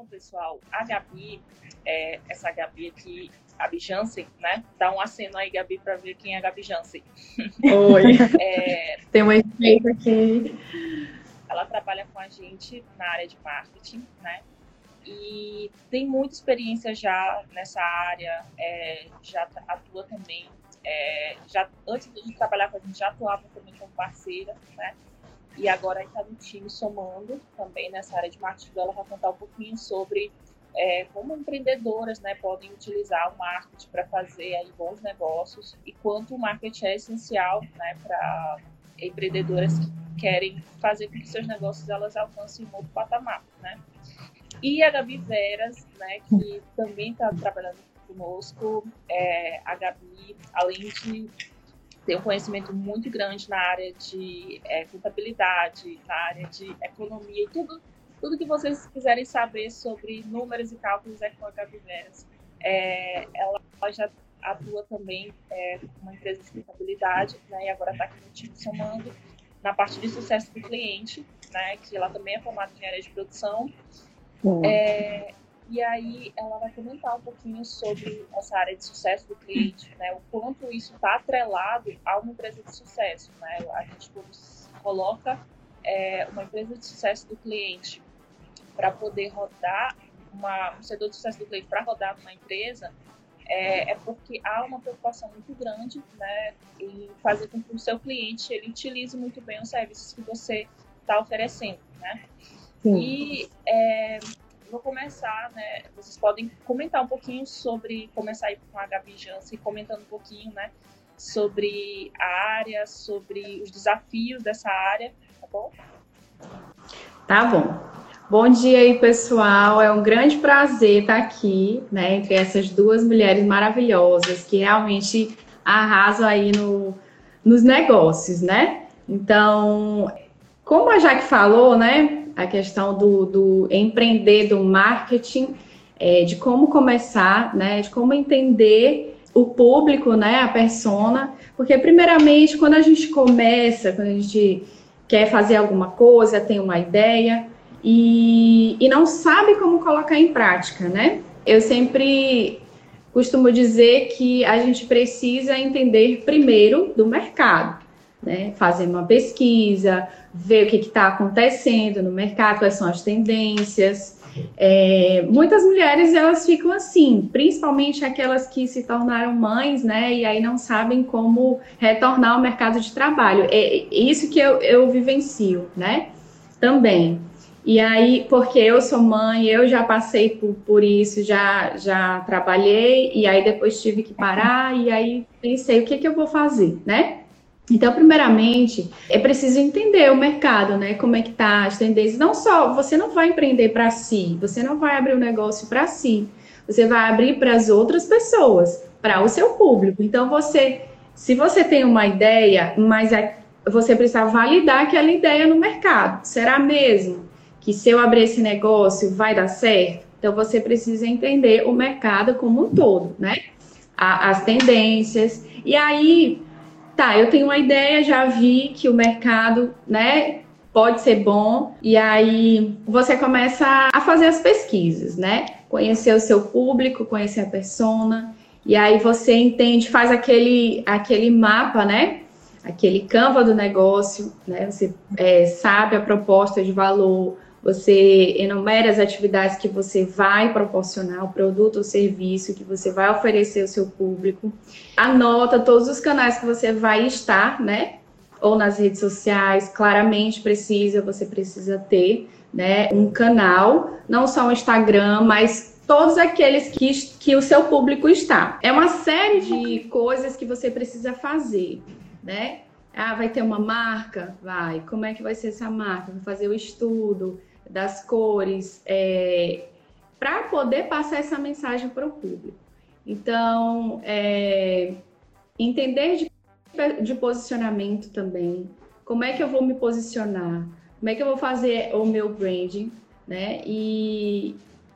Bom, pessoal, a Gabi, é, essa Gabi aqui, a Gabi Jansen, né? Dá um aceno aí, Gabi, para ver quem é a Gabi Jansen. Oi. é, Tem uma efeito aqui. Ela trabalha com a gente na área de marketing, né? E tem muita experiência já nessa área, é, já atua também. É, já antes de trabalhar com a gente, já atuava também como parceira, né? E agora está no time somando também nessa área de marketing. Ela vai contar um pouquinho sobre é, como empreendedoras né, podem utilizar o marketing para fazer aí bons negócios e quanto o marketing é essencial né, para empreendedoras que querem fazer com que seus negócios elas alcancem um outro patamar. Né? E a Gabi Veras, né, que também está trabalhando conosco. É, a Gabi, além de tem um conhecimento muito grande na área de é, contabilidade, na área de economia e tudo, tudo que vocês quiserem saber sobre números e cálculos é com a Gabi Veras. É, ela, já atua também é, uma empresa de contabilidade, né, e agora está aqui no time somando na parte de sucesso do cliente, né, que ela também é formada em área de produção. É, e aí ela vai comentar um pouquinho sobre essa área de sucesso do cliente, né? O quanto isso está atrelado a uma empresa de sucesso, né? A gente coloca é, uma empresa de sucesso do cliente para poder rodar uma, um setor de sucesso do cliente para rodar numa empresa é, é, porque há uma preocupação muito grande, né, em fazer com que o seu cliente ele utilize muito bem os serviços que você está oferecendo, né? Sim. E é, vou começar, né? Vocês podem comentar um pouquinho sobre começar aí com a Gabi Jansen, comentando um pouquinho, né? Sobre a área, sobre os desafios dessa área, tá bom? Tá bom. Bom dia aí, pessoal. É um grande prazer estar aqui, né, entre essas duas mulheres maravilhosas que realmente arrasam aí no, nos negócios, né? Então, como a Jaque falou, né, a questão do, do empreender, do marketing, é, de como começar, né, de como entender o público, né, a persona, porque primeiramente quando a gente começa, quando a gente quer fazer alguma coisa, tem uma ideia e, e não sabe como colocar em prática, né? Eu sempre costumo dizer que a gente precisa entender primeiro do mercado né? Fazer uma pesquisa, ver o que está acontecendo no mercado, quais são as tendências. É, muitas mulheres elas ficam assim, principalmente aquelas que se tornaram mães, né? E aí não sabem como retornar ao mercado de trabalho. É isso que eu, eu vivencio, né? Também. E aí, porque eu sou mãe, eu já passei por, por isso, já, já trabalhei, e aí depois tive que parar, e aí pensei, o que, que eu vou fazer, né? Então, primeiramente, é preciso entender o mercado, né? Como é que tá as tendências. Não só, você não vai empreender para si, você não vai abrir um negócio para si. Você vai abrir para as outras pessoas, para o seu público. Então, você, se você tem uma ideia, mas é, você precisa validar aquela ideia no mercado. Será mesmo que se eu abrir esse negócio vai dar certo? Então, você precisa entender o mercado como um todo, né? as tendências. E aí, tá, eu tenho uma ideia, já vi que o mercado, né, pode ser bom, e aí você começa a fazer as pesquisas, né? Conhecer o seu público, conhecer a persona, e aí você entende, faz aquele, aquele mapa, né? Aquele canva do negócio, né? Você é, sabe a proposta de valor, você enumera as atividades que você vai proporcionar, o produto ou serviço que você vai oferecer ao seu público. Anota todos os canais que você vai estar, né? Ou nas redes sociais, claramente precisa, você precisa ter, né, um canal, não só o Instagram, mas todos aqueles que, que o seu público está. É uma série de coisas que você precisa fazer, né? Ah, vai ter uma marca? Vai. Como é que vai ser essa marca? Vai fazer o estudo, das cores, é, para poder passar essa mensagem para o público. Então, é, entender de, de posicionamento também, como é que eu vou me posicionar, como é que eu vou fazer o meu branding, né? E,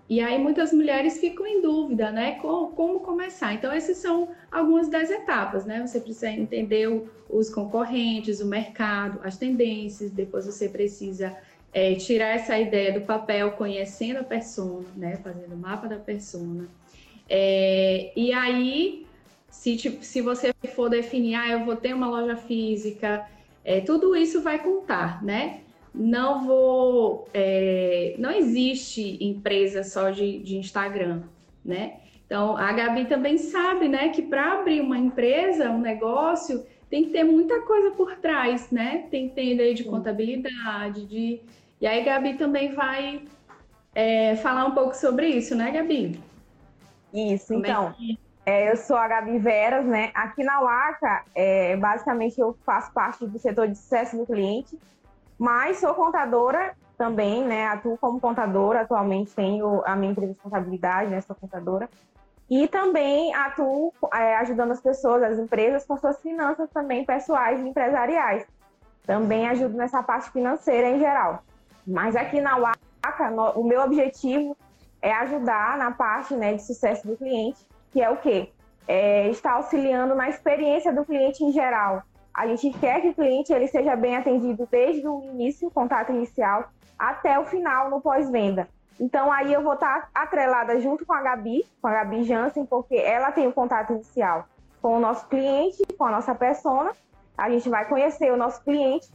e aí muitas mulheres ficam em dúvida, né? Como, como começar? Então, essas são algumas das etapas, né? Você precisa entender o, os concorrentes, o mercado, as tendências, depois você precisa é, tirar essa ideia do papel, conhecendo a persona, né, fazendo o mapa da persona. É, e aí, se, tipo, se você for definir, ah, eu vou ter uma loja física, é, tudo isso vai contar, né? Não vou. É, não existe empresa só de, de Instagram, né? Então, a Gabi também sabe, né, que para abrir uma empresa, um negócio, tem que ter muita coisa por trás, né? Tem que ter de contabilidade, de. E aí, Gabi também vai é, falar um pouco sobre isso, né, Gabi? Isso, Como é então. É eu sou a Gabi Veras, né? Aqui na Laca, é, basicamente eu faço parte do setor de sucesso do cliente, mas sou contadora também, né? Atuo como contadora, atualmente tenho a minha empresa de contabilidade, né? Sou contadora. E também atuo é, ajudando as pessoas, as empresas, com suas finanças também pessoais e empresariais. Também ajudo nessa parte financeira em geral. Mas aqui na WACA, no, o meu objetivo é ajudar na parte né, de sucesso do cliente, que é o quê? É estar auxiliando na experiência do cliente em geral. A gente quer que o cliente ele seja bem atendido desde o início, o contato inicial, até o final no pós-venda. Então aí eu vou estar atrelada junto com a Gabi, com a Gabi Jansen, porque ela tem o contato inicial com o nosso cliente, com a nossa persona. A gente vai conhecer o nosso cliente,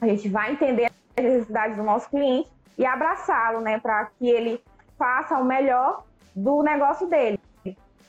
a gente vai entender necessidades do nosso cliente e abraçá-lo, né, para que ele faça o melhor do negócio dele.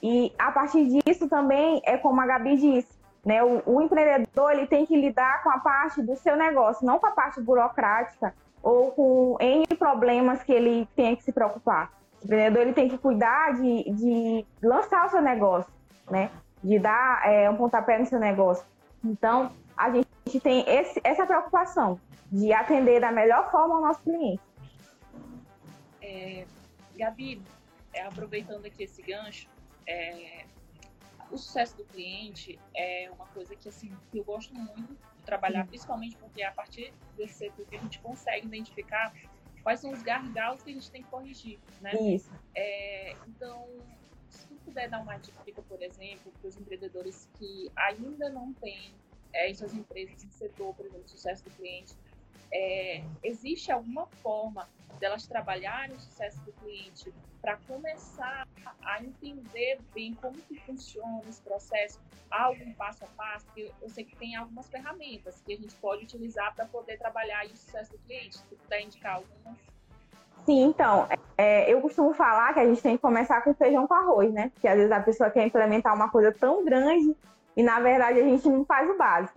E a partir disso também é como a Gabi disse, né, o, o empreendedor ele tem que lidar com a parte do seu negócio, não com a parte burocrática ou com N problemas que ele tem que se preocupar. O empreendedor ele tem que cuidar de, de lançar o seu negócio, né? De dar é, um pontapé no seu negócio. Então, a gente tem esse, essa preocupação de atender da melhor forma o nosso cliente. É, Gabi, é, aproveitando aqui esse gancho, é, o sucesso do cliente é uma coisa que assim eu gosto muito de trabalhar, uhum. principalmente porque a partir desse setor que a gente consegue identificar quais são os gargalos que a gente tem que corrigir, né? Isso. É, então, se tu puder dar uma dica, por exemplo, para os empreendedores que ainda não têm é, em suas empresas em setor, por exemplo, sucesso do cliente, é, existe alguma forma delas trabalharem o sucesso do cliente para começar a entender bem como que funciona esse processo, algum passo a passo, porque eu sei que tem algumas ferramentas que a gente pode utilizar para poder trabalhar o sucesso do cliente. Se puder indicar algumas. Sim, então, é, eu costumo falar que a gente tem que começar com feijão com arroz, né? Porque às vezes a pessoa quer implementar uma coisa tão grande e na verdade a gente não faz o básico.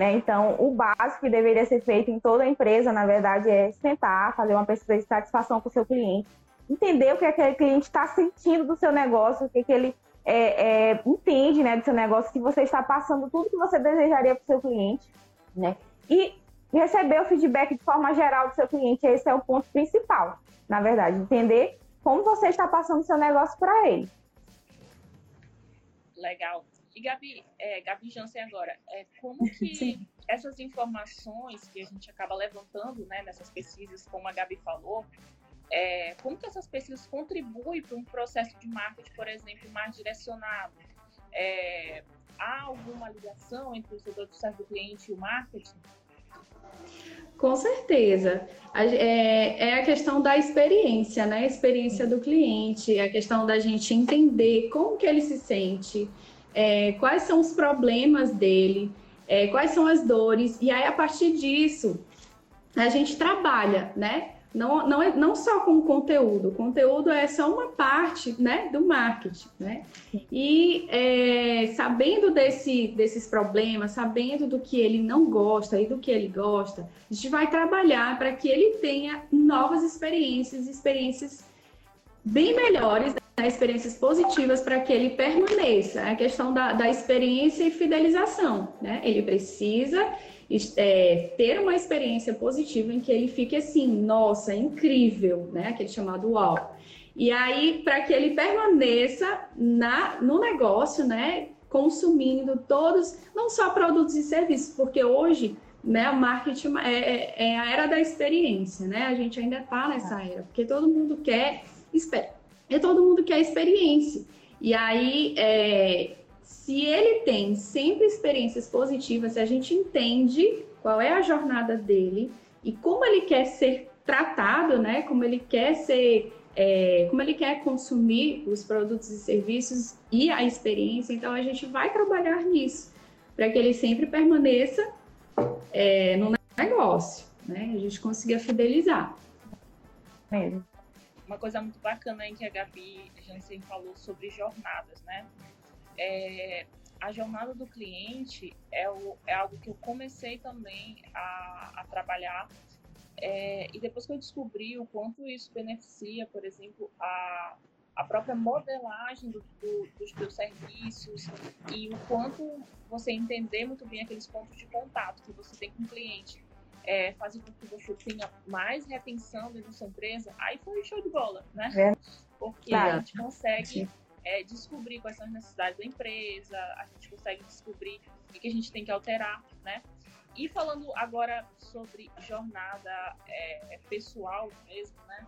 Né? Então, o básico que deveria ser feito em toda empresa, na verdade, é sentar, fazer uma pesquisa de satisfação com o seu cliente, entender o que aquele cliente está sentindo do seu negócio, o que, que ele é, é, entende né, do seu negócio, se você está passando tudo que você desejaria para o seu cliente, né? E receber o feedback de forma geral do seu cliente, esse é o ponto principal, na verdade, entender como você está passando o seu negócio para ele. Legal. E Gabi, é, Gabi Jansen agora, é, como que Sim. essas informações que a gente acaba levantando né, nessas pesquisas, como a Gabi falou, é, como que essas pesquisas contribuem para um processo de marketing, por exemplo, mais direcionado? É, há alguma ligação entre o setor de sucesso do cliente e o marketing? Com certeza. É, é, a questão da experiência, né? A experiência do cliente, a questão da gente entender como que ele se sente, é, quais são os problemas dele, é, quais são as dores, e aí a partir disso a gente trabalha, né? Não, não, é, não só com o conteúdo, o conteúdo é só uma parte né, do marketing, né? E é, sabendo desse, desses problemas, sabendo do que ele não gosta e do que ele gosta, a gente vai trabalhar para que ele tenha novas experiências, experiências bem melhores né, experiências positivas para que ele permaneça. É a questão da, da experiência e fidelização, né? Ele precisa é, ter uma experiência positiva em que ele fique assim, nossa, incrível, né? Aquele chamado uau. E aí, para que ele permaneça na, no negócio, né? Consumindo todos, não só produtos e serviços, porque hoje né, o marketing é, é, é a era da experiência, né? A gente ainda está nessa era, porque todo mundo quer é todo mundo quer experiência. E aí, é, se ele tem sempre experiências positivas, se a gente entende qual é a jornada dele e como ele quer ser tratado, né? Como ele quer ser, é, como ele quer consumir os produtos e serviços e a experiência. Então a gente vai trabalhar nisso para que ele sempre permaneça é, no negócio, né? A gente consiga fidelizar. Mesmo. Uma coisa muito bacana aí que a Gabi Jansen falou sobre jornadas, né? É, a jornada do cliente é, o, é, algo que eu comecei também a, a trabalhar é, e depois que eu descobri o quanto isso beneficia, por exemplo, a, a própria modelagem do, do, dos teus serviços e o quanto você entender muito bem aqueles pontos de contato que você tem com o cliente é, fazer com que você tenha mais retenção dentro da sua empresa, aí foi show de bola, né? É. Porque a gente consegue é, descobrir quais são as necessidades da empresa, a gente consegue descobrir o que a gente tem que alterar, né? E falando agora sobre jornada é, pessoal mesmo, né?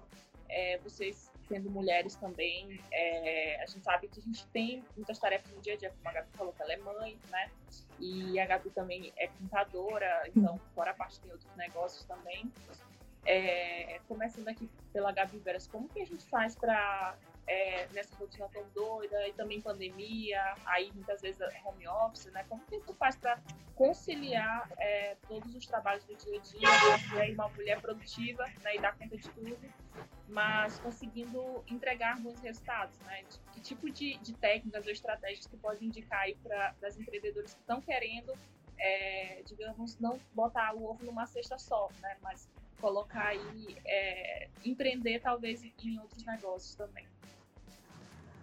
É, vocês sendo mulheres também, é, a gente sabe que a gente tem muitas tarefas no dia a dia, como a Gabi falou, que ela é mãe, né? E a Gabi também é contadora, então, fora a parte tem outros negócios também. É, começando aqui pela Gabi Veras, como que a gente faz para é, nessa rotina tão doida e também pandemia, aí muitas vezes home office, né? Como que tu faz para conciliar é, todos os trabalhos do dia a dia, né? uma mulher produtiva né? e dar conta de tudo, mas conseguindo entregar bons resultados, né? Que tipo de, de técnicas ou estratégias tu pode indicar aí para as empreendedoras que estão querendo, é, digamos, não botar o ovo numa cesta só, né? Mas colocar aí, é, empreender talvez em outros negócios também.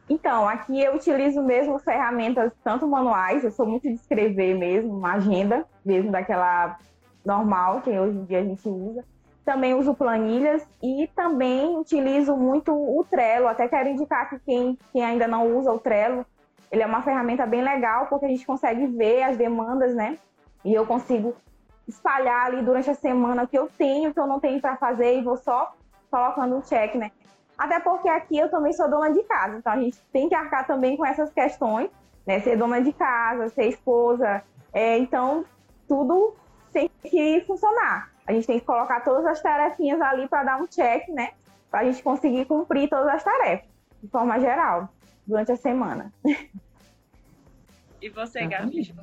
Então, aqui eu utilizo mesmo ferramentas tanto manuais, eu sou muito de escrever mesmo, uma agenda, mesmo daquela normal que hoje em dia a gente usa. Também uso planilhas e também utilizo muito o Trello. Até quero indicar que quem, quem ainda não usa o Trello, ele é uma ferramenta bem legal porque a gente consegue ver as demandas, né? E eu consigo espalhar ali durante a semana o que eu tenho, o que eu não tenho para fazer e vou só colocando um check, né? Até porque aqui eu também sou dona de casa, então a gente tem que arcar também com essas questões, né? Ser dona de casa, ser esposa, é, então tudo tem que funcionar. A gente tem que colocar todas as tarefinhas ali para dar um check, né? Para a gente conseguir cumprir todas as tarefas, de forma geral, durante a semana. E você, Gabi?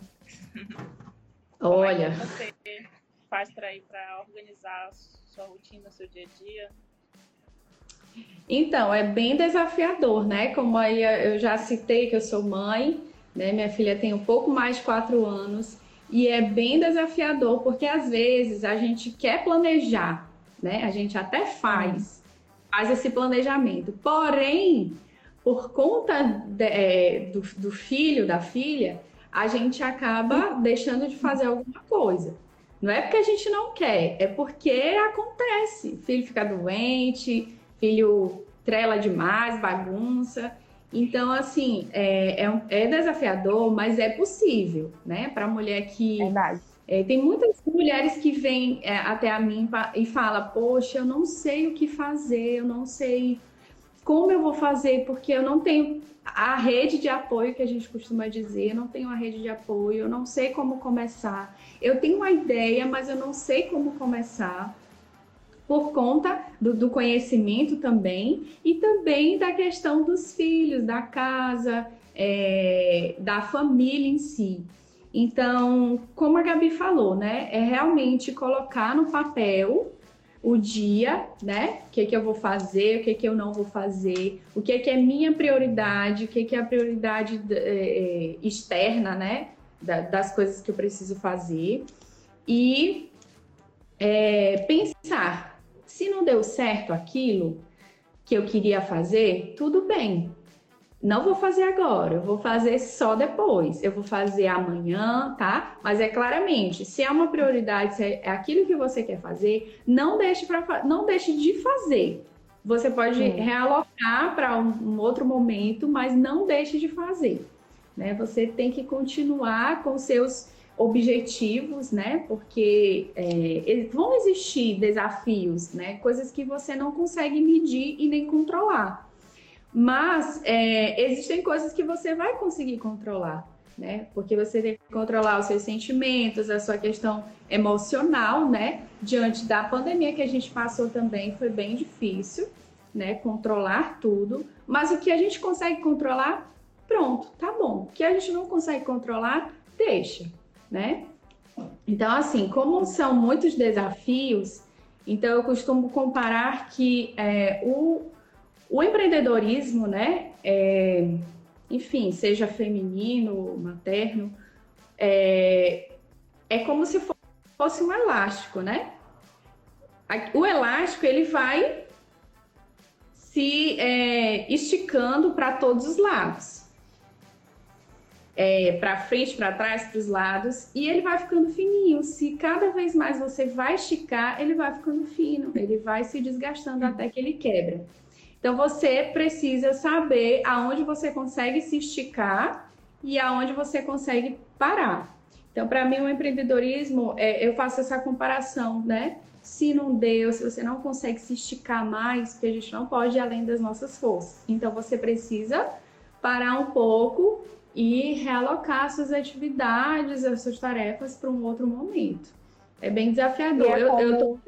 Olha. Como é você faz para ir para organizar a sua rotina, seu dia a dia? Então, é bem desafiador, né? Como aí eu já citei que eu sou mãe, né? Minha filha tem um pouco mais de quatro anos e é bem desafiador porque às vezes a gente quer planejar, né? A gente até faz, faz esse planejamento. Porém, por conta de, é, do, do filho, da filha, a gente acaba deixando de fazer alguma coisa. Não é porque a gente não quer, é porque acontece. O filho fica doente, filho trela demais, bagunça. Então, assim, é, é, é desafiador, mas é possível, né? Para a mulher que. Verdade. É, tem muitas mulheres que vêm é, até a mim e falam: Poxa, eu não sei o que fazer, eu não sei como eu vou fazer, porque eu não tenho a rede de apoio que a gente costuma dizer, eu não tenho a rede de apoio, eu não sei como começar. Eu tenho uma ideia, mas eu não sei como começar. Por conta do, do conhecimento também, e também da questão dos filhos, da casa, é, da família em si. Então, como a Gabi falou, né, é realmente colocar no papel o dia, né? O que, que eu vou fazer, o que, que eu não vou fazer, o que, que é minha prioridade, o que, que é a prioridade é, externa, né? Da, das coisas que eu preciso fazer. E é, pensar, se não deu certo aquilo que eu queria fazer, tudo bem, não vou fazer agora, eu vou fazer só depois. Eu vou fazer amanhã, tá? Mas é claramente, se é uma prioridade, se é aquilo que você quer fazer, não deixe para não deixe de fazer. Você pode Sim. realocar para um, um, outro momento, mas não deixe de fazer. Né? Você tem que continuar com seus objetivos, né? Porque é, vão existir desafios, né? Coisas que você não consegue medir e nem controlar. Mas é, existem coisas que você vai conseguir controlar. né? Porque você tem que controlar os seus sentimentos, a sua questão emocional, né? Diante da pandemia que a gente passou também, foi bem difícil, né? Controlar tudo. Mas o que a gente consegue controlar, pronto, tá bom. O que a gente não consegue controlar, deixa, né? Então, assim, como são muitos desafios, então eu costumo comparar que é, o, o empreendedorismo, né? É, enfim, seja feminino, materno, é, é como se fosse um elástico, né? O elástico ele vai se é, esticando para todos os lados. É, para frente, para trás, para os lados, e ele vai ficando fininho. Se cada vez mais você vai esticar, ele vai ficando fino, ele vai se desgastando até que ele quebra. Então você precisa saber aonde você consegue se esticar e aonde você consegue parar. Então, para mim, o empreendedorismo, é, eu faço essa comparação, né? Se não deu, se você não consegue se esticar mais, porque a gente não pode ir além das nossas forças. Então, você precisa parar um pouco e realocar suas atividades, as suas tarefas para um outro momento. É bem desafiador. É como... eu, eu tô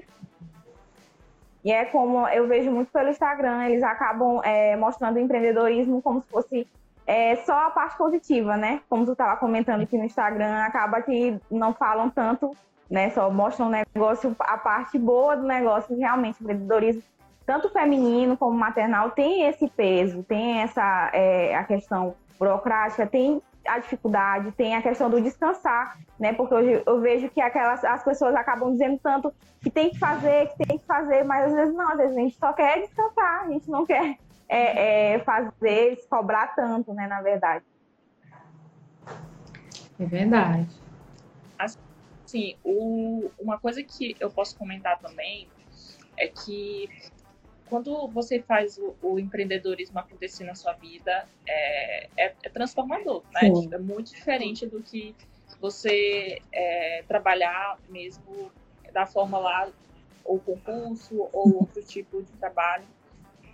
e é como eu vejo muito pelo Instagram, eles acabam é, mostrando o empreendedorismo como se fosse é, só a parte positiva, né? Como tu estava comentando aqui no Instagram, acaba que não falam tanto, né? Só mostram o negócio, a parte boa do negócio, realmente, o empreendedorismo, tanto feminino como maternal, tem esse peso, tem essa é, a questão burocrática, tem a dificuldade, tem a questão do descansar, né? Porque hoje eu vejo que aquelas as pessoas acabam dizendo tanto que tem que fazer, que tem que fazer, mas às vezes não, às vezes a gente só quer descansar, a gente não quer é, é, fazer, se cobrar tanto, né? Na verdade. É verdade. Assim, o, uma coisa que eu posso comentar também é que quando você faz o, o, empreendedorismo acontecer na sua vida, é, é, é transformador, né? Sim. É muito diferente do que você é, trabalhar mesmo da forma lá, ou concurso, ou outro tipo de trabalho.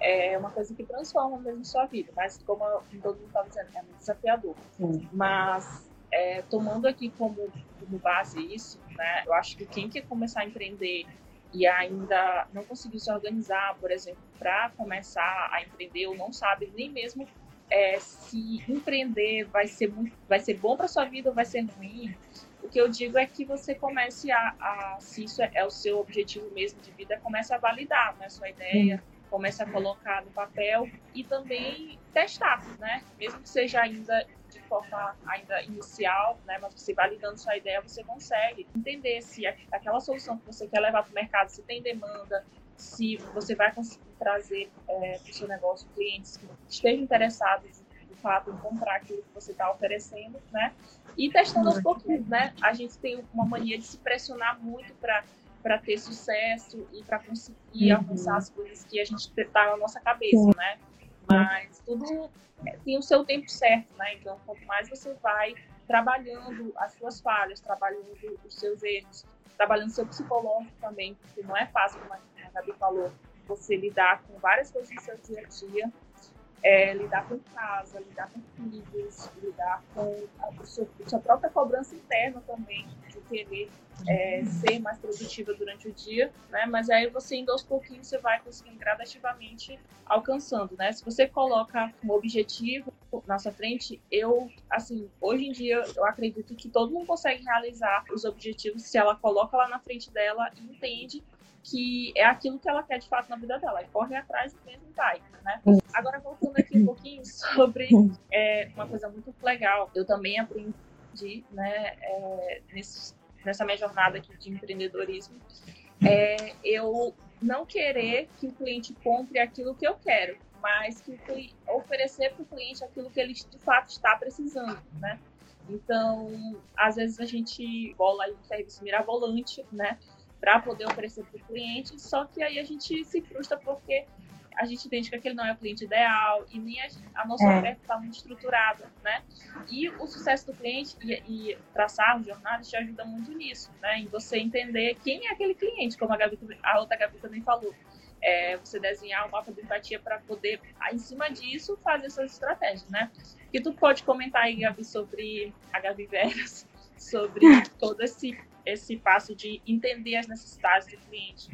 É uma coisa que transforma mesmo sua vida, mas como todo mundo estava dizendo, é muito desafiador. Sim. Mas é, tomando aqui como, como base isso, né? Eu acho que quem quer começar a empreender e ainda não conseguiu se organizar, por exemplo, para começar a empreender ou não sabe nem mesmo é, se empreender vai ser muito, vai ser bom para sua vida ou vai ser ruim. O que eu digo é que você comece a, a se isso é, é, o seu objetivo mesmo de vida, comece a validar né, sua ideia, comece a colocar no papel e também testar, né? Mesmo que seja ainda de forma ainda inicial, né, mas você validando sua ideia, você consegue entender se aquela solução que você quer levar para o mercado, se tem demanda, se você vai conseguir trazer é, para o seu negócio clientes que estejam interessados de fato em comprar aquilo que você está oferecendo, né? E testando aos pouquinhos, né? A gente tem uma mania de se pressionar muito para para ter sucesso e para conseguir uhum. alcançar as coisas que a gente está na nossa cabeça, né? Mas tudo tem o seu tempo certo, né? Então, quanto mais você vai trabalhando as suas falhas, trabalhando os seus erros, trabalhando seu psicológico também, porque não é fácil, como a Gabi falou, você lidar com várias coisas no seu dia a dia, é, lidar com casa, lidar com filhos, lidar com a sua, a sua própria cobrança interna também, querer é, ser mais produtiva durante o dia, né? Mas aí você indo aos pouquinhos, você vai conseguindo gradativamente alcançando, né? Se você coloca um objetivo na sua frente, eu, assim, hoje em dia, eu acredito que todo mundo consegue realizar os objetivos se ela coloca lá na frente dela e entende que é aquilo que ela quer de fato na vida dela, e corre atrás do mesmo vai, né? Agora, voltando aqui um pouquinho sobre é, uma coisa muito legal, eu também aprendi, né, é, nesse, nessa minha jornada aqui de empreendedorismo, é eu não querer que o cliente compre aquilo que eu quero, mas que oferecer para o cliente aquilo que ele de fato está precisando, né? Então, às vezes a gente bola um serviço mirabolante, né? para poder oferecer para o cliente, só que aí a gente se frustra porque a gente entende que aquele não é o cliente ideal e nem a, a nossa é. oferta está muito estruturada, né? E o sucesso do cliente e, e traçar os jornadas te ajuda muito nisso, né? Em você entender quem é aquele cliente, como a, Gabi, a outra Gabi também falou. é, você desenhar o mapa de empatia para poder, em cima disso, fazer suas estratégias, né? que tu pode comentar aí, Gabi, sobre a Gabi Veras, sobre todo esse, esse passo de entender as necessidades do cliente?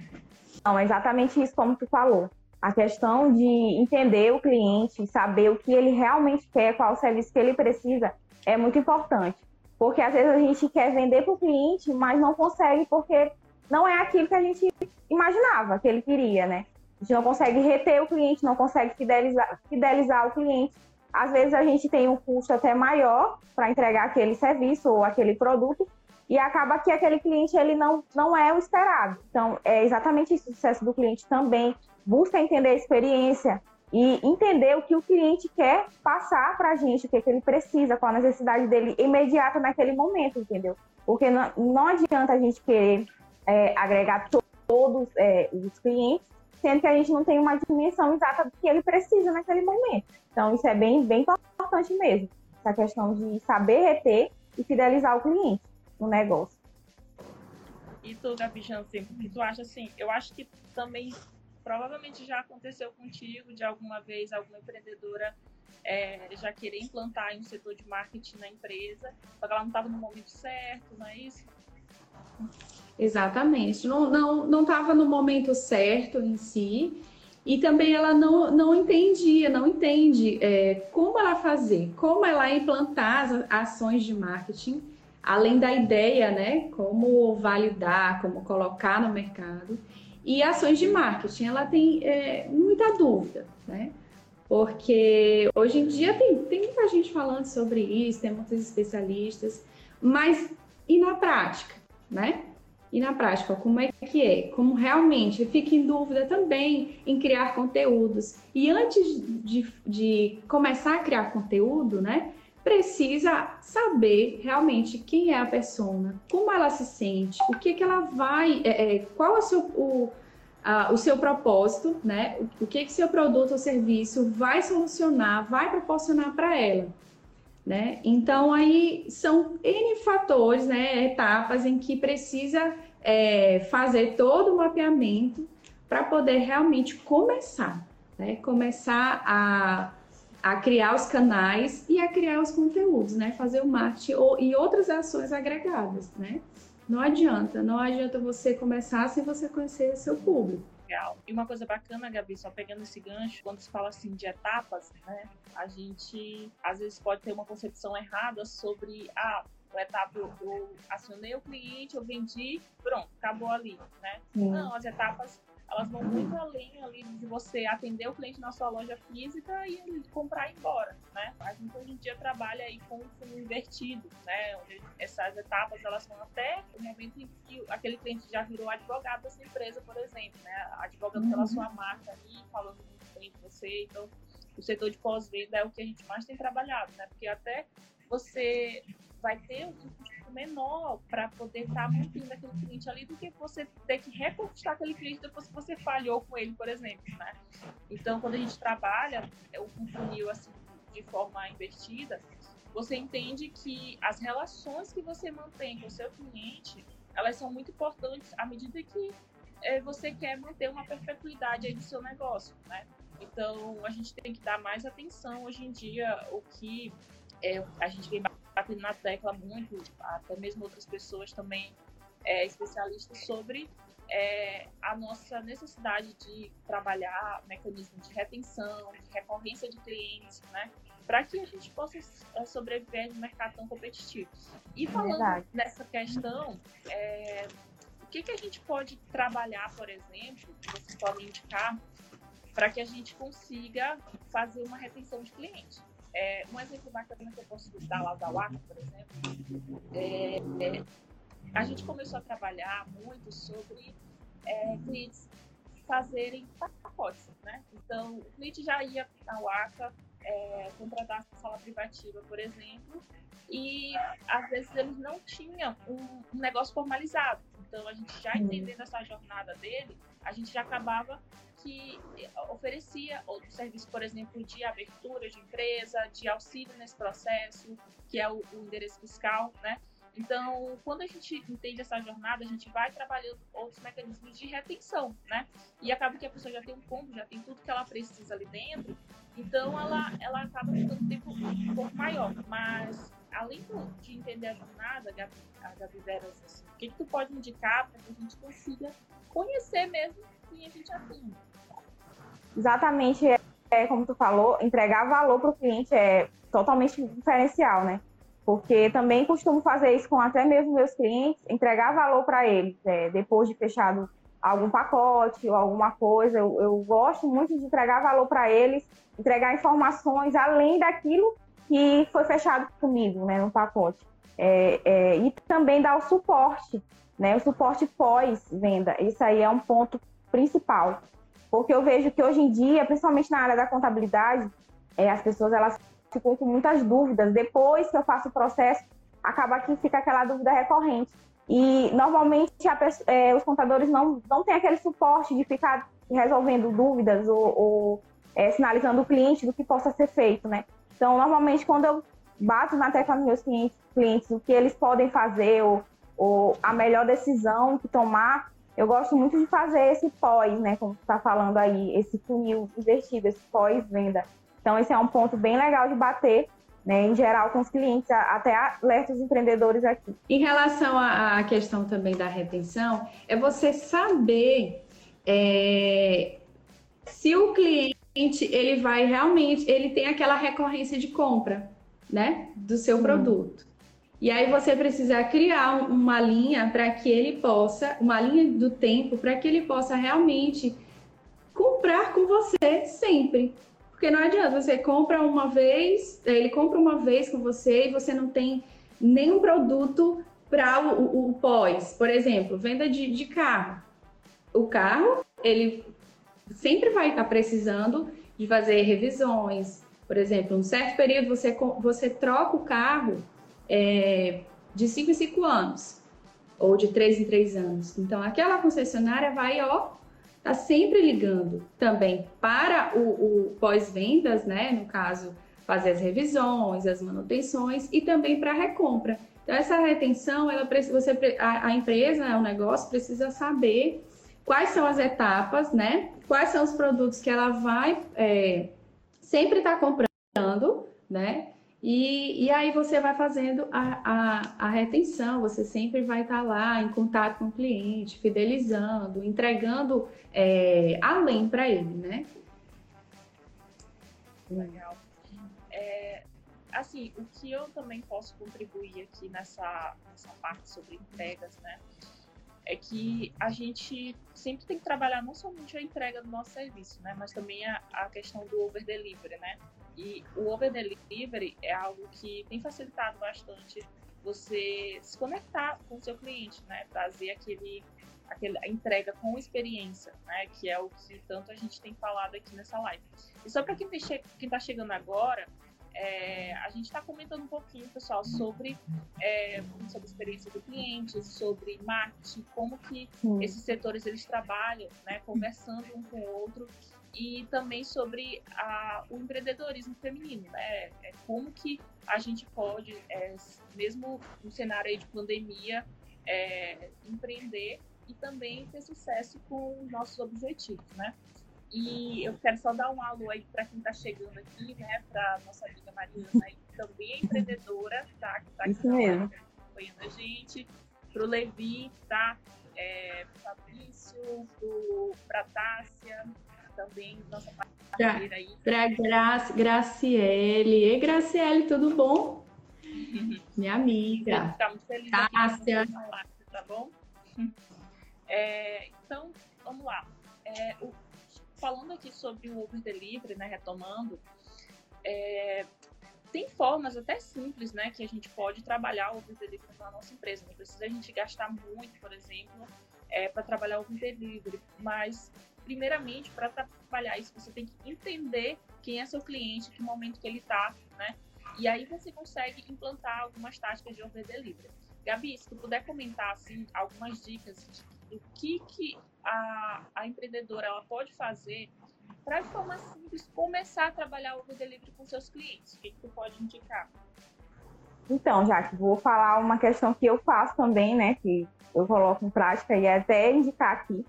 Não, é exatamente isso como tu falou. A questão de entender o cliente, saber o que ele realmente quer, qual serviço que ele precisa, é muito importante. Porque às vezes a gente quer vender para o cliente, mas não consegue porque não é aquilo que a gente imaginava que ele queria, né? A gente não consegue reter o cliente, não consegue fidelizar, fidelizar o cliente às vezes a gente tem um custo até maior para entregar aquele serviço ou aquele produto e acaba que aquele cliente ele não, não é o esperado. Então, é exatamente isso o sucesso do cliente também. Busca entender a experiência e entender o que o cliente quer passar para a gente, o que, é que ele precisa, qual a necessidade dele imediata naquele momento, entendeu? Porque não, não adianta a gente querer é, agregar todos é, os clientes sendo que a gente não tem uma dimensão exata do que ele precisa naquele momento. Então, isso é bem, bem importante mesmo, essa questão de saber reter e fidelizar o cliente no negócio. E tu, Gabi Jansen, o que tu acha assim? Eu acho que também provavelmente já aconteceu contigo de alguma vez alguma empreendedora é, já querer implantar um setor de marketing na empresa, só que ela não estava no momento certo, não é isso? Exatamente. Não não não estava no momento certo em si e também ela não, não entendia, não entende é, como ela fazer, como ela implantar as ações de marketing, além da ideia, né? Como validar, como colocar no mercado. E ações de marketing, ela tem é, muita dúvida, né? Porque hoje em dia tem, tem muita gente falando sobre isso, tem muitos especialistas, mas e na prática, né? E na prática, como é que é? Como realmente fica em dúvida também em criar conteúdos. E antes de, de começar a criar conteúdo, né? Precisa saber realmente quem é a persona, como ela se sente, o que, que ela vai, é, é, qual é o seu, o, a, o seu propósito, né? O, o que, que seu produto ou serviço vai solucionar, vai proporcionar para ela. Né? Então, aí são N fatores, né, etapas em que precisa é, fazer todo o mapeamento para poder realmente começar, né? começar a, a criar os canais e a criar os conteúdos, né? fazer o marketing ou, e outras ações agregadas. Né? Não adianta, não adianta você começar sem você conhecer seu público legal. E uma coisa bacana, Gabi, só pegando esse gancho, quando se fala assim de etapas, né, a gente às vezes pode ter uma concepção errada sobre ah, a etapa eu, eu acionei o cliente, eu vendi, pronto, acabou ali, né? Não, as etapas elas vão muito além ali de você atender o cliente na sua loja física e ele comprar e ir embora, né? A gente hoje em dia trabalha aí com um fundo invertido, né? Onde essas etapas elas vão até o momento em que aquele cliente já virou advogado dessa empresa, por exemplo, né? Advogando uhum. pela sua marca ali, falando muito bem de você. Então, o setor de pós-venda é o que a gente mais tem trabalhado, né? Porque até você vai ter um menor para poder estar tá mantendo aquele cliente ali do que você ter que reconquistar aquele cliente depois que você falhou com ele, por exemplo, né? Então, quando a gente trabalha o funil assim de forma invertida, você entende que as relações que você mantém com o seu cliente, elas são muito importantes à medida que é, você quer manter uma perpetuidade aí do seu negócio, né? Então, a gente tem que dar mais atenção hoje em dia o que é, a gente vem batendo na tecla muito, até mesmo outras pessoas também é, especialistas, sobre é, a nossa necessidade de trabalhar mecanismos de retenção, de recorrência de clientes, né? Para que a gente possa é, sobreviver no mercado tão competitivo. E falando Verdade. nessa questão, é, o que, que a gente pode trabalhar, por exemplo, que vocês podem indicar, para que a gente consiga fazer uma retenção de clientes? É, um exemplo bacana que eu posso dar lá da WACA, por exemplo, é, é, a gente começou a trabalhar muito sobre é, clientes fazerem pacotes, né? Então, o cliente já ia na WACA é, contratar a sala privativa, por exemplo, e às vezes eles não tinham um, um negócio formalizado. Então, a gente já uhum. entendendo essa jornada dele, a gente já acabava que oferecia outro serviço, por exemplo, de abertura de empresa, de auxílio nesse processo, que é o, o endereço fiscal, né? Então, quando a gente entende essa jornada, a gente vai trabalhando outros mecanismos de retenção, né? E acaba que a pessoa já tem um combo, já tem tudo que ela precisa ali dentro, então ela, ela acaba ficando tempo um pouco maior. Mas, além de entender a jornada, Gabi, a Gabi Veras, assim, o que, que tu pode indicar para que a gente consiga conhecer mesmo quem a gente atende? Exatamente, é, é como tu falou, entregar valor para o cliente é totalmente diferencial, né? porque também costumo fazer isso com até mesmo meus clientes, entregar valor para eles, é, depois de fechado algum pacote ou alguma coisa, eu, eu gosto muito de entregar valor para eles, entregar informações além daquilo que foi fechado comigo, né, no pacote. É, é, e também dar o suporte, né, o suporte pós-venda. Isso aí é um ponto principal, porque eu vejo que hoje em dia, principalmente na área da contabilidade, é, as pessoas elas ficou com muitas dúvidas. Depois que eu faço o processo, acaba que fica aquela dúvida recorrente. E normalmente é, os contadores não, não têm aquele suporte de ficar resolvendo dúvidas ou, ou é, sinalizando o cliente do que possa ser feito, né? Então, normalmente, quando eu bato na tecla dos meus clientes, clientes o que eles podem fazer ou, ou a melhor decisão que tomar, eu gosto muito de fazer esse pós, né? Como você está falando aí, esse funil invertido, esse pós-venda. Então, esse é um ponto bem legal de bater, né, em geral, com os clientes, até alerta os empreendedores aqui. Em relação à questão também da retenção, é você saber é, se o cliente ele vai realmente, ele tem aquela recorrência de compra, né, do seu hum. produto. E aí você precisa criar uma linha para que ele possa, uma linha do tempo para que ele possa realmente comprar com você sempre. Porque não adianta, você compra uma vez, ele compra uma vez com você e você não tem nenhum produto para o, o, o, pós. Por exemplo, venda de, de carro. O carro, ele sempre vai estar precisando de fazer revisões. Por exemplo, um certo período você, você troca o carro é, de 5 em 5 anos ou de 3 em 3 anos. Então, aquela concessionária vai, ó, está sempre ligando também para o, o pós-vendas, né? No caso, fazer as revisões, as manutenções e também para a recompra. Então, essa retenção, ela você, a, a empresa, o negócio precisa saber quais são as etapas, né? Quais são os produtos que ela vai é, sempre estar tá comprando, né? E, e aí você vai fazendo a, a, a retenção, você sempre vai estar lá em contato com o cliente, fidelizando, entregando é, além para ele, né? Legal. É, assim, o que eu também posso contribuir aqui nessa, nessa parte sobre entregas, né? É que a gente sempre tem que trabalhar não somente a entrega do nosso serviço, né? Mas também a, a questão do over delivery, né? E o over delivery é algo que tem facilitado bastante você se conectar com o seu cliente, né? Trazer aquele, aquele a entrega com experiência, né? Que é o que tanto a gente tem falado aqui nessa live. E só para quem está chegando agora, é, a gente está comentando um pouquinho, pessoal, sobre, é, sobre a experiência do cliente, sobre marketing, como que esses setores eles trabalham, né? Conversando um com o outro e também sobre a, o empreendedorismo feminino, né? É, como que a gente pode, é, mesmo no cenário de pandemia, é, empreender e também ter sucesso com os nossos objetivos, né? E eu quero só dar um alô aí para quem está chegando aqui, né? Para nossa amiga Mariana, que também é empreendedora, tá? Que está aqui acompanhando a gente. Para o Levi, tá? É, Fabrício, para Tássia, também, nossa parceira aí. Para Graci, Graciele. Ei, Graciele, tudo bom? Minha amiga. Está muito feliz Cássia. tá bom? É, então, vamos lá. É, o, falando aqui sobre o Uber Delivery, né, retomando, é, tem formas até simples, né, que a gente pode trabalhar o Uber Delivery na nossa empresa. Não precisa a gente gastar muito, por exemplo, é, para trabalhar o Uber Delivery, mas primeiramente, para trabalhar isso, você tem que entender quem é seu cliente, que momento que ele está, né? E aí você consegue implantar algumas táticas de order delivery. Gabi, se tu puder comentar assim algumas dicas do que, que a, a empreendedora ela pode fazer para de forma simples começar a trabalhar o order delivery com seus clientes, o que, que tu pode indicar? Então, já que vou falar uma questão que eu faço também, né, que eu coloco em prática e até indicar aqui.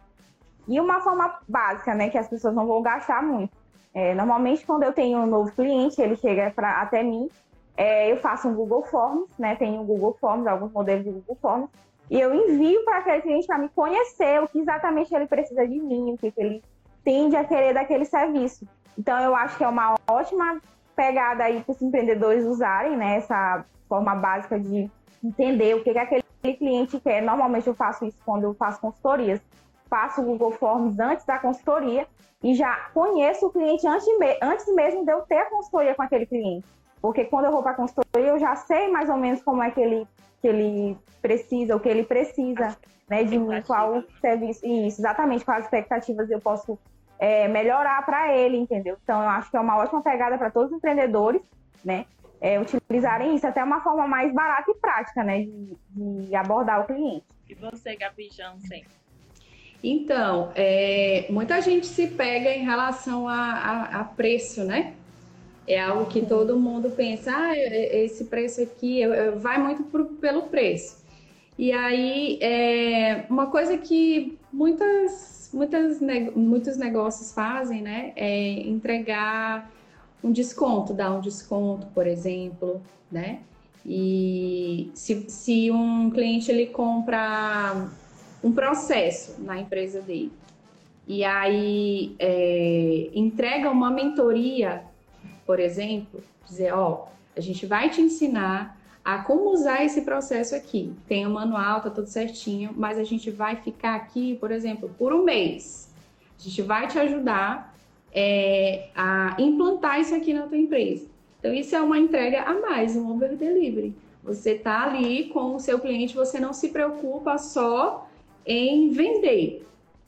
E uma forma básica, né, que as pessoas não vão gastar muito. É, normalmente, quando eu tenho um novo cliente, ele chega pra, até mim, é, eu faço um Google Forms, né, tenho um Google Forms, alguns modelos de Google Forms, e eu envio para aquele cliente para me conhecer o que exatamente ele precisa de mim, o que, que ele tende a querer daquele serviço. Então, eu acho que é uma ótima pegada aí para os empreendedores usarem, né, essa forma básica de entender o que, que aquele cliente quer. Normalmente eu faço isso quando eu faço consultorias. Faço o Google Forms antes da consultoria e já conheço o cliente antes, antes mesmo de eu ter a consultoria com aquele cliente. Porque quando eu vou para a consultoria, eu já sei mais ou menos como é que ele, que ele precisa, o que ele precisa né, de mim, qual serviço. Isso, exatamente, quais expectativas eu posso é, melhorar para ele, entendeu? Então, eu acho que é uma ótima pegada para todos os empreendedores, né? é, utilizarem isso, até uma forma mais barata e prática, né, de, de abordar o cliente. E você, Gabi Jansen? Então, é, muita gente se pega em relação a, a, a preço, né? É algo que todo mundo pensa, ah, esse preço aqui vai muito pelo preço. E aí, é, uma coisa que muitas, muitas, muitos negócios fazem, né, é entregar um desconto, dar um desconto, por exemplo, né? E se, se um cliente ele compra um processo na empresa dele e aí é, entrega uma mentoria, por exemplo, dizer, ó, a gente vai te ensinar a como usar esse processo aqui. Tem o um manual, tá tudo certinho, mas a gente vai ficar aqui, por exemplo, por um mês. A gente vai te ajudar é, a implantar isso aqui na tua empresa. Então, isso é uma entrega a mais, um over delivery. Você está ali com o seu cliente, você não se preocupa só em vender,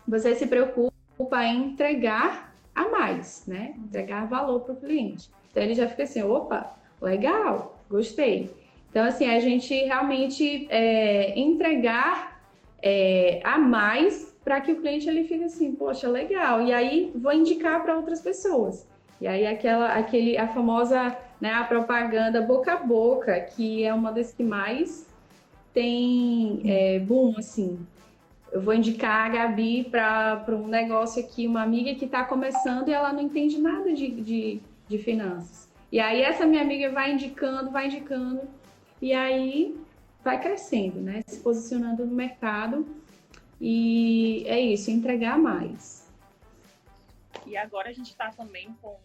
você se preocupa em entregar a mais, né? Entregar valor para o cliente. Então, ele já fica assim: opa, legal, gostei. Então, assim, a gente realmente é, entregar é, a mais para que o cliente ele fique assim, poxa, legal. E aí vou indicar para outras pessoas. E aí aquela, aquele, a famosa, né, a propaganda boca a boca, que é uma das que mais tem é, boom, assim. Eu vou indicar a Gabi para um negócio aqui, uma amiga que está começando e ela não entende nada de, de, de finanças. E aí essa minha amiga vai indicando, vai indicando, e aí vai crescendo, né? Se posicionando no mercado e é isso, entregar mais. E agora a gente está também com,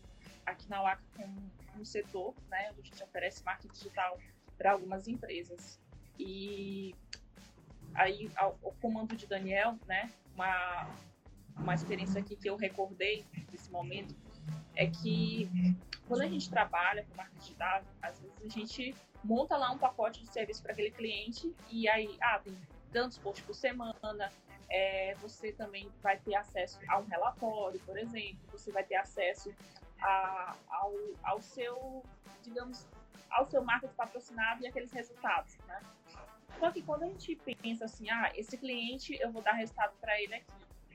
aqui na UACA, com um setor, né, onde a gente oferece marketing digital para algumas empresas. E aí, ao, ao, comando de Daniel, né, uma, uma experiência aqui que eu recordei nesse momento, é que quando a gente trabalha com marketing digital, às vezes a gente monta lá um pacote de serviço para aquele cliente e aí, ah, tem tantos posts por semana, é, você também vai ter acesso a um relatório, por exemplo, você vai ter acesso a, ao, ao seu, digamos, ao seu marketing patrocinado e aqueles resultados, né? Só que quando a gente pensa assim, ah, esse cliente eu vou dar resultado para ele aqui.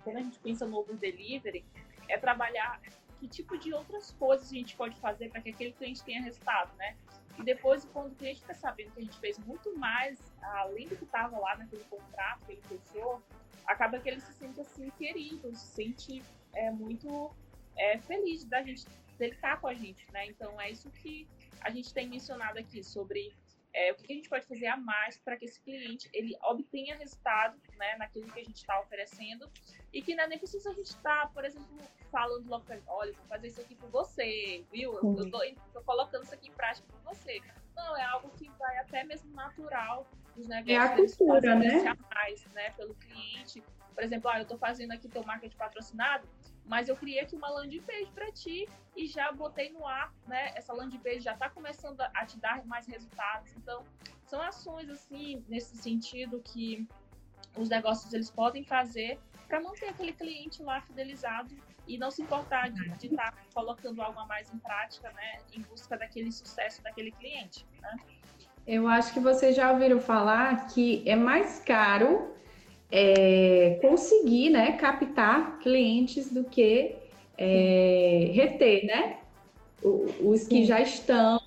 Quando a gente pensa no Uber Delivery, é trabalhar que tipo de outras coisas a gente pode fazer para que aquele cliente tenha resultado, né? E depois, quando o cliente está sabendo que a gente fez muito mais, além do que estava lá naquele contrato que ele fechou, acaba que ele se sente assim querido, se sente é, muito é, feliz da gente dele estar com a gente, né? Então é isso que a gente tem mencionado aqui sobre é, o que a gente pode fazer a mais para que esse cliente ele obtenha resultado né, naquilo que a gente está oferecendo e que não é nem precisa a gente estar, tá, por exemplo, falando logo, olha, vou fazer isso aqui por você, viu? Eu, eu tô, tô, colocando isso aqui em prática por você. Não, é algo que vai até mesmo natural dos negócios. É a cultura, né? Mais, né? Pelo cliente. Por exemplo, ah, eu estou fazendo aqui teu marketing patrocinado, mas eu criei aqui uma landing page para ti e já botei no ar, né? Essa landing page já está começando a te dar mais resultados. Então, são ações assim nesse sentido que os negócios eles podem fazer para manter aquele cliente lá fidelizado e não se importar de estar tá colocando algo a mais em prática, né, em busca daquele sucesso daquele cliente. Né? Eu acho que vocês já ouviram falar que é mais caro é, conseguir, né, captar clientes do que é, reter, né? Os que Sim. já estão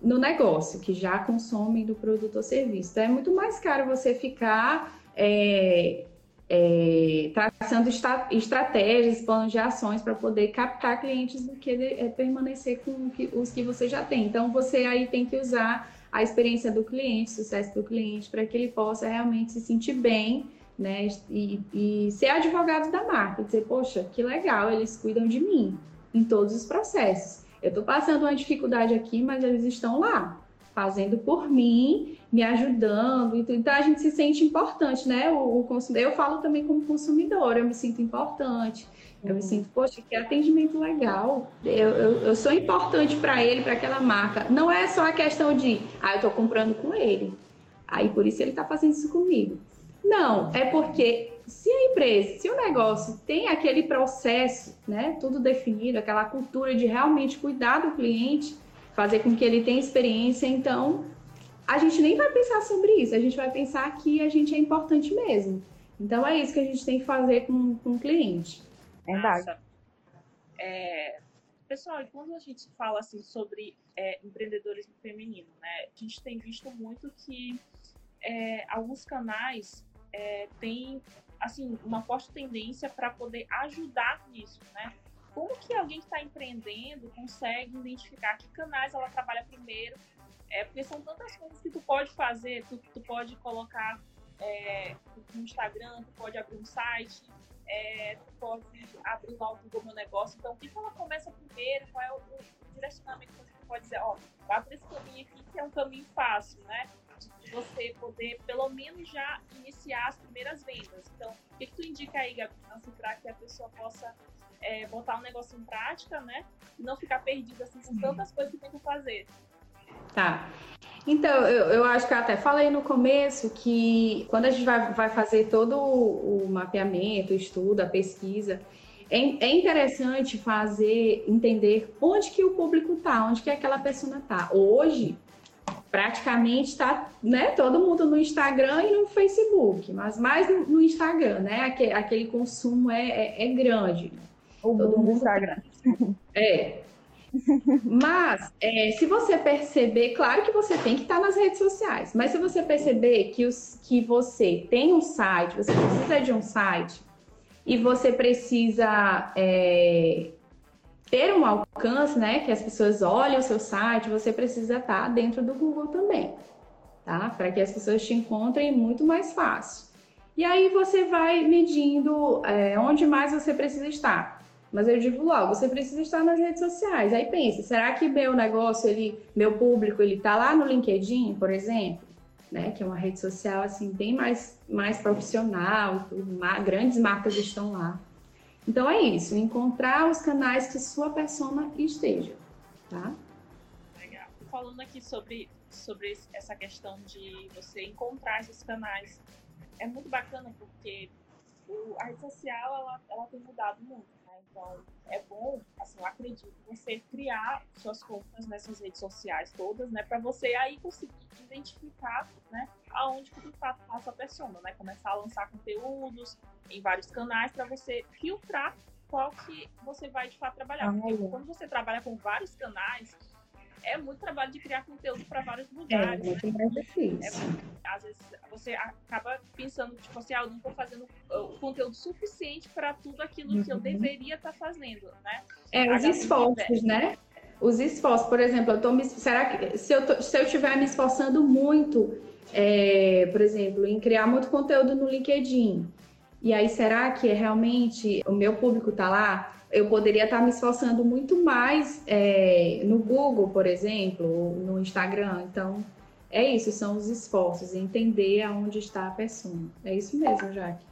no negócio, que já consomem do produto ou serviço. Então, é muito mais caro você ficar é, é, traçando estratégias, planos de ações para poder captar clientes do que é, permanecer com os que você já tem. Então, você aí tem que usar a experiência do cliente, o sucesso do cliente, para que ele possa realmente se sentir bem né? E, e ser advogado da marca, dizer, poxa, que legal, eles cuidam de mim em todos os processos. Eu estou passando uma dificuldade aqui, mas eles estão lá, fazendo por mim, me ajudando. Então a gente se sente importante, né? O, o consumidor, eu falo também como consumidor, eu me sinto importante. Eu me uhum. sinto, poxa, que atendimento legal. Eu, eu, eu sou importante para ele, para aquela marca. Não é só a questão de, ah, eu estou comprando com ele. Aí por isso ele está fazendo isso comigo. Não, é porque se a empresa, se o negócio tem aquele processo, né, tudo definido, aquela cultura de realmente cuidar do cliente, fazer com que ele tenha experiência, então a gente nem vai pensar sobre isso, a gente vai pensar que a gente é importante mesmo. Então é isso que a gente tem que fazer com, com o cliente. Verdade. É, pessoal, e quando a gente fala assim sobre é, empreendedorismo feminino, né, a gente tem visto muito que é, alguns canais é, tem assim uma forte tendência para poder ajudar nisso, né? Como que alguém que está empreendendo consegue identificar que canais ela trabalha primeiro? É, porque são tantas coisas que tu pode fazer, tu, tu pode colocar é, no Instagram, tu pode abrir um site, é, tu pode abrir lá o Google Meu Negócio. Então, o que, ela começa primeiro? Qual é o, o direcionamento que você pode dizer? Ó, vai esse caminho aqui que é um caminho fácil, né? Você poder, pelo menos, já iniciar as primeiras vendas. Então, o que, que tu indica aí, Gabi, assim, para que a pessoa possa é, botar um negócio em prática, né? E não ficar perdida assim, com tantas coisas que tem que fazer. Tá. Então, eu, eu acho que eu até falei no começo que quando a gente vai, vai fazer todo o, o mapeamento, o estudo, a pesquisa, é, é, interessante fazer, entender onde que o público está, onde que aquela pessoa está. Hoje, praticamente está né, todo mundo no Instagram e no Facebook, mas mais no, no Instagram, né? Aquele, aquele consumo é, é, é grande. O todo mundo Instagram. É. Mas, é, se você perceber, claro que você tem que estar nas redes sociais, mas se você perceber que, os, que você tem um site, você precisa de um site, e você precisa é, ter um alcance, né, que as pessoas olhem o seu site, você precisa estar dentro do Google também, tá? Para que as pessoas te encontrem muito mais fácil. E aí você vai medindo é, onde mais você precisa estar. Mas eu digo logo, você precisa estar nas redes sociais. Aí pensa, será que meu negócio, ele, meu público, ele tá lá no LinkedIn, por exemplo? Né, que é uma rede social assim bem mais, mais profissional, tudo, grandes marcas estão lá. Então é isso, encontrar os canais que sua persona esteja, tá? Legal. Falando aqui sobre, sobre essa questão de você encontrar esses canais, é muito bacana porque o, a rede social ela, ela tem mudado muito. Então, é bom, assim, eu acredito, você criar suas contas nessas redes sociais todas, né, para você aí conseguir identificar, né, aonde que de fato tá a persona, né, começar a lançar conteúdos em vários canais para você filtrar qual que você vai de fato trabalhar. Porque quando você trabalha com vários canais, é muito trabalho de criar conteúdo para vários lugares. É muito né? mais difícil. É, às vezes você acaba pensando, tipo assim, ah, eu não estou fazendo uh, o conteúdo suficiente para tudo aquilo uhum. que eu uhum. deveria estar tá fazendo, né? É, os esforços, né? Os esforços, por exemplo, eu tô me, será que se eu, tô, se eu estiver me esforçando muito, é, por exemplo, em criar muito conteúdo no LinkedIn, e aí será que é realmente o meu público está lá? Eu poderia estar me esforçando muito mais é, no Google, por exemplo, ou no Instagram. Então, é isso, são os esforços, entender aonde está a pessoa. É isso mesmo, Jaque.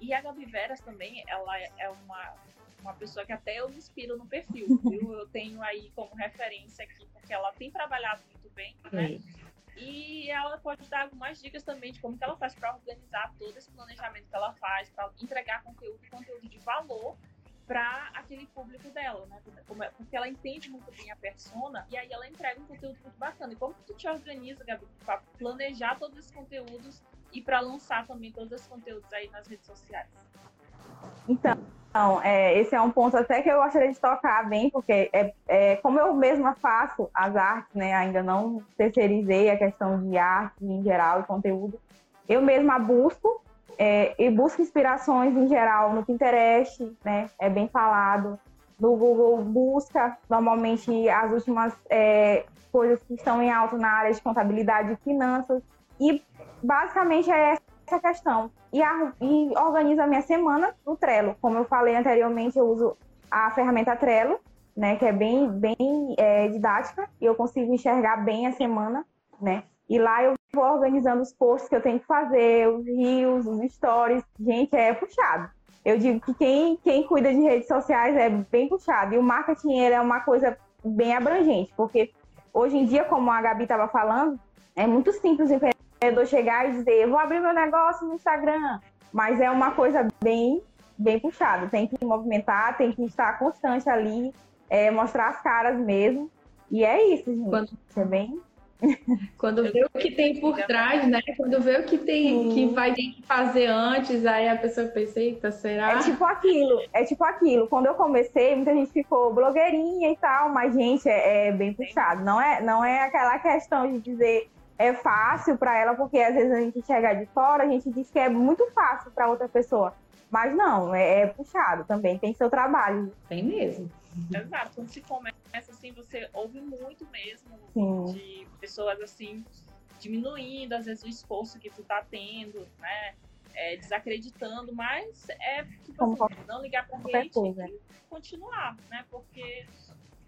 E a Gabi Veras também, ela é uma, uma pessoa que até eu me inspiro no perfil, viu? Eu tenho aí como referência aqui, porque ela tem trabalhado muito bem, né? É. E ela pode dar algumas dicas também de como que ela faz para organizar todo esse planejamento que ela faz, para entregar conteúdo, conteúdo de valor para aquele público dela, né? É, porque ela entende muito bem a persona e aí ela entrega um conteúdo muito bacana. E como que tu te organiza, Gabi, para planejar todos esses conteúdos e para lançar também todos esses conteúdos aí nas redes sociais? Então, é, esse é um ponto até que eu gostaria de tocar bem, porque é, é, como eu mesma faço as artes, né, ainda não terceirizei a questão de arte em geral e conteúdo, eu mesma busco é, e busco inspirações em geral no Pinterest, né, é bem falado, no Google busca normalmente as últimas é, coisas que estão em alto na área de contabilidade e finanças, e basicamente é essa questão. E, a, e organizo a minha semana no Trello. Como eu falei anteriormente, eu uso a ferramenta Trello, né, que é bem, bem é, didática, e eu consigo enxergar bem a semana, né? E lá eu vou organizando os posts que eu tenho que fazer, os rios, os stories. Gente, é puxado. Eu digo que quem, quem cuida de redes sociais é bem puxado. E o marketing é uma coisa bem abrangente, porque hoje em dia, como a Gabi estava falando, é muito simples empreendedor chegar e dizer, vou abrir meu negócio no Instagram. Mas é uma coisa bem, bem puxada. Tem que movimentar, tem que estar constante ali, é, mostrar as caras mesmo. E é isso, gente. Quando... É bem quando vê o que tem por trás, né? Quando vê o que tem que vai ter que fazer antes, aí a pessoa pensa, eita, será? É tipo aquilo, é tipo aquilo. Quando eu comecei, muita gente ficou blogueirinha e tal, mas, gente, é, é bem puxado. Não é, não é aquela questão de dizer é fácil para ela, porque às vezes a gente chega de fora, a gente diz que é muito fácil para outra pessoa. Mas não, é, é, puxado também, tem seu trabalho. Tem mesmo. Exato, quando se começa assim, você ouve muito mesmo Sim. de pessoas assim, diminuindo às vezes o esforço que tu tá tendo, né? É, desacreditando, mas é tipo assim, não ligar pra gente e continuar, né? Porque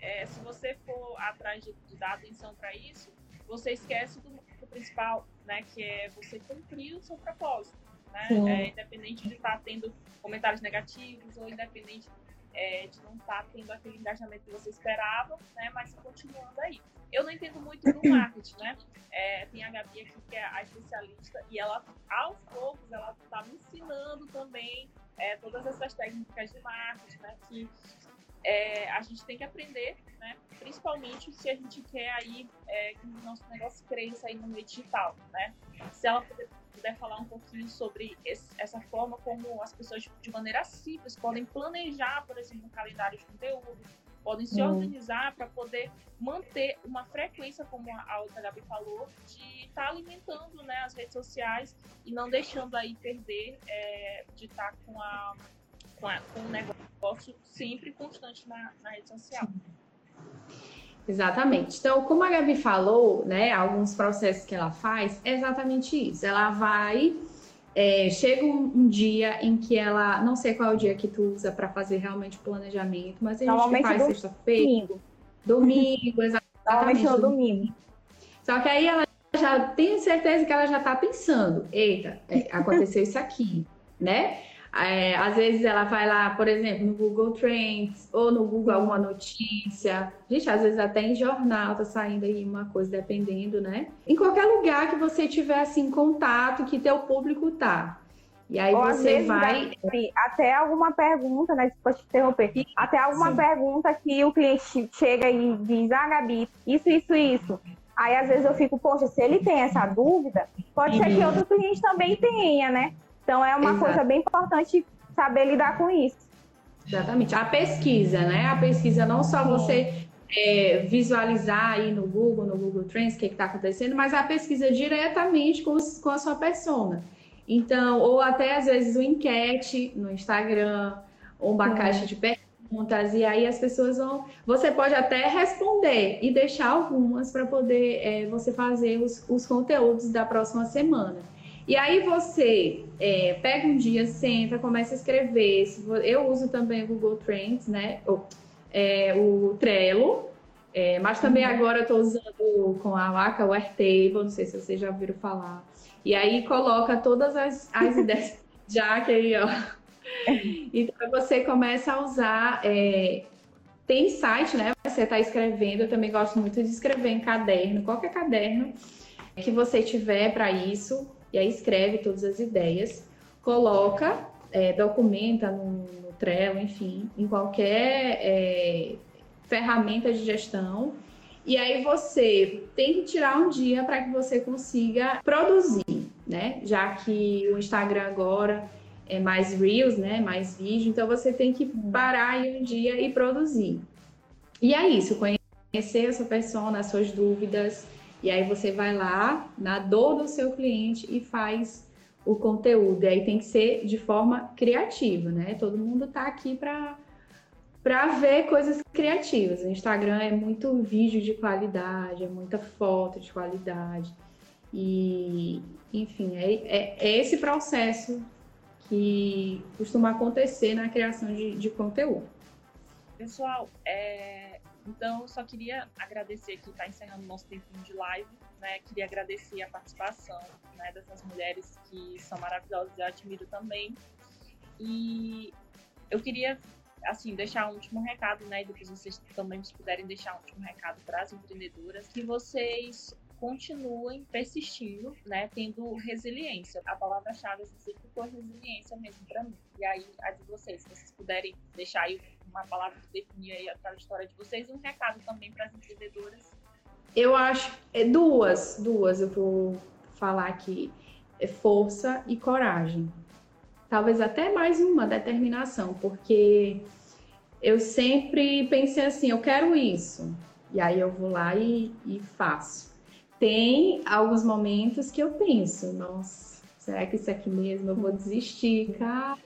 é, se você for atrás de, de dar atenção para isso, você esquece do, do, principal, né? Que é você cumprir o seu propósito, né? É, independente de estar tá tendo comentários negativos ou independente é, de não estar tá tendo aquele engajamento que você esperava, né? Mas continuando aí. Eu não entendo muito do marketing, né? É, tem a Gabi aqui que é a especialista e ela, aos poucos, ela está me ensinando também é, todas essas técnicas de marketing, né? Que é, a gente tem que aprender, né? Principalmente se a gente quer aí é, que o nosso negócio cresça aí no meio digital, né? Se ela puder, puder falar um pouquinho sobre esse, essa forma como as pessoas de maneira simples podem planejar, por exemplo, um calendário de conteúdo, podem se hum. organizar para poder manter uma frequência, como a outra Gabi falou, de estar tá alimentando né, as redes sociais e não deixando aí perder é, de estar tá com a com, a, com o negócio sempre constante na, na rede social. Exatamente. Então, como a Gabi falou, né, alguns processos que ela faz, é exatamente isso. Ela vai, é, chega um, um, dia em que ela, não sei qual é o dia que tu usa para fazer realmente o planejamento, mas a gente faz sexta-feira. Domingo. Domingo, exatamente. Normalmente no domingo. Só que aí ela já tem certeza que ela já está pensando, eita, é, aconteceu isso aqui, né? É, às vezes ela vai lá, por exemplo, no Google Trends ou no Google alguma notícia. Gente, às vezes até em jornal tá saindo aí uma coisa, dependendo, né? Em qualquer lugar que você tiver assim contato, que teu público tá. E aí ou você vai. Até alguma pergunta, né? Desculpa te interromper. Até alguma Sim. pergunta que o cliente chega e diz, ah, Gabi, isso, isso, isso. Aí às vezes eu fico, poxa, se ele tem essa dúvida, pode ser que outro cliente também tenha, né? Então é uma Exato. coisa bem importante saber lidar com isso. Exatamente. A pesquisa, né? A pesquisa não só você é, visualizar aí no Google, no Google Trends, o que está acontecendo, mas a pesquisa diretamente com, os, com a sua persona. Então, ou até às vezes o enquete no Instagram, ou uma caixa de perguntas, e aí as pessoas vão. Você pode até responder e deixar algumas para poder é, você fazer os, os conteúdos da próxima semana. E aí você é, pega um dia, senta, começa a escrever. Eu uso também o Google Trends, né? O, é, o Trello, é, mas também uhum. agora eu estou usando com a Waka o Airtable, não sei se vocês já ouviram falar. E aí coloca todas as, as ideias já que aí, ó. Então você começa a usar. É, tem site, né? Você está escrevendo. Eu também gosto muito de escrever em caderno, qualquer caderno que você tiver para isso e aí escreve todas as ideias, coloca, é, documenta no, no, Trello, enfim, em qualquer é, ferramenta de gestão. E aí você tem que tirar um dia para que você consiga produzir, né? Já que o Instagram agora é mais reels, né? Mais vídeo. Então você tem que parar aí um dia e produzir. E é isso, conhecer essa pessoa, as suas dúvidas. E aí você vai lá na dor do seu cliente e faz o conteúdo. E aí tem que ser de forma criativa, né? Todo mundo tá aqui para para ver coisas criativas. O Instagram é muito vídeo de qualidade, é muita foto de qualidade. E, enfim, é, é, é esse processo que costuma acontecer na criação de, de conteúdo. Pessoal, é, então só queria agradecer aqui, está encerrando nosso tempinho de live, né? Queria agradecer a participação né, dessas mulheres que são maravilhosas, eu admiro também. E eu queria assim, deixar um último recado, né? E depois vocês também puderem deixar um último recado para as empreendedoras, que vocês continuem persistindo, né, tendo resiliência. A palavra-chave assim, sempre foi resiliência mesmo para mim. E aí, a de vocês, se vocês puderem deixar aí uma palavra que definir aí a trajetória de vocês e um recado também para as empreendedoras. Eu acho, é duas, duas eu vou falar aqui. É força e coragem. Talvez até mais uma determinação, porque eu sempre pensei assim, eu quero isso. E aí eu vou lá e, e faço tem alguns momentos que eu penso, nossa, será que isso aqui mesmo eu vou desistir, cara?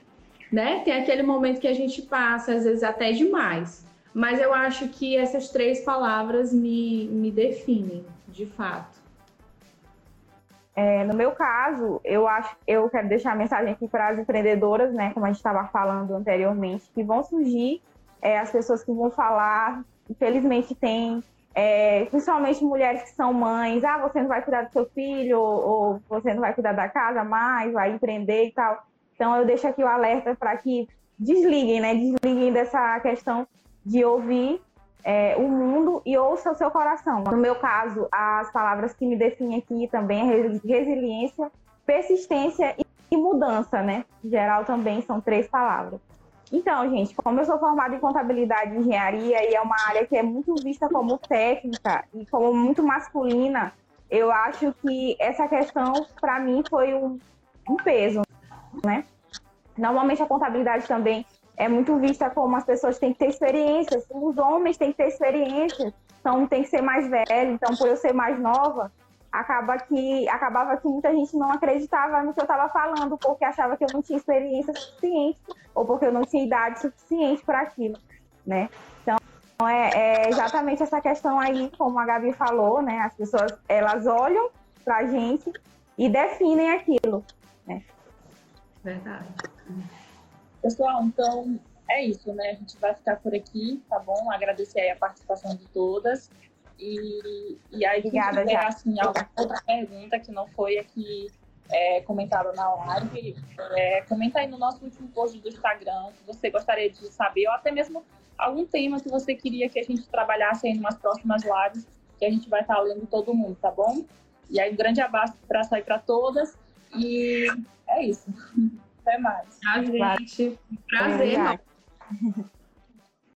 Né? Tem aquele momento que a gente passa, às vezes até demais. Mas eu acho que essas três palavras me, me definem, de fato. É, no meu caso, eu acho, eu quero deixar a mensagem aqui para as empreendedoras, né, como a gente estava falando anteriormente, que vão surgir é, as pessoas que vão falar. Infelizmente tem é, principalmente mulheres que são mães, ah, você não vai cuidar do seu filho, ou, você não vai cuidar da casa mais, vai empreender e tal. Então eu deixo aqui o alerta para que desliguem, né? Desliguem dessa questão de ouvir é, o mundo e ouça o seu coração. No meu caso, as palavras que me definem aqui também é resiliência, persistência e mudança, né? Em geral também são três palavras. Então, gente, como eu sou formada em contabilidade e engenharia e é uma área que é muito vista como técnica e como muito masculina, eu acho que essa questão, para mim, foi um, um, peso, né? Normalmente a contabilidade também é muito vista como as pessoas têm que ter experiências, os homens têm que ter experiências, então tem que ser mais velho, então por eu ser mais nova, acaba que acabava que muita gente não acreditava no que eu estava falando, porque achava que eu não tinha experiência suficiente ou porque eu não tinha idade suficiente para aquilo, né? Então é, é, exatamente essa questão aí, como a Gabi falou, né? As pessoas elas olham para a gente e definem aquilo, né? Verdade. Pessoal, então é isso, né? A gente vai ficar por aqui, tá bom? Agradecer aí a participação de todas. E, e aí, Obrigada, se tiver, assim, alguma outra pergunta que não foi aqui é, comentada na live, é, comenta aí no nosso último post do Instagram que você gostaria de saber, ou até mesmo algum tema que você queria que a gente trabalhasse aí em umas próximas lives, que a gente vai estar lendo todo mundo, tá bom? E aí, um grande abraço para sair para todas. E é isso. Até mais. Tchau, gente. Prazer.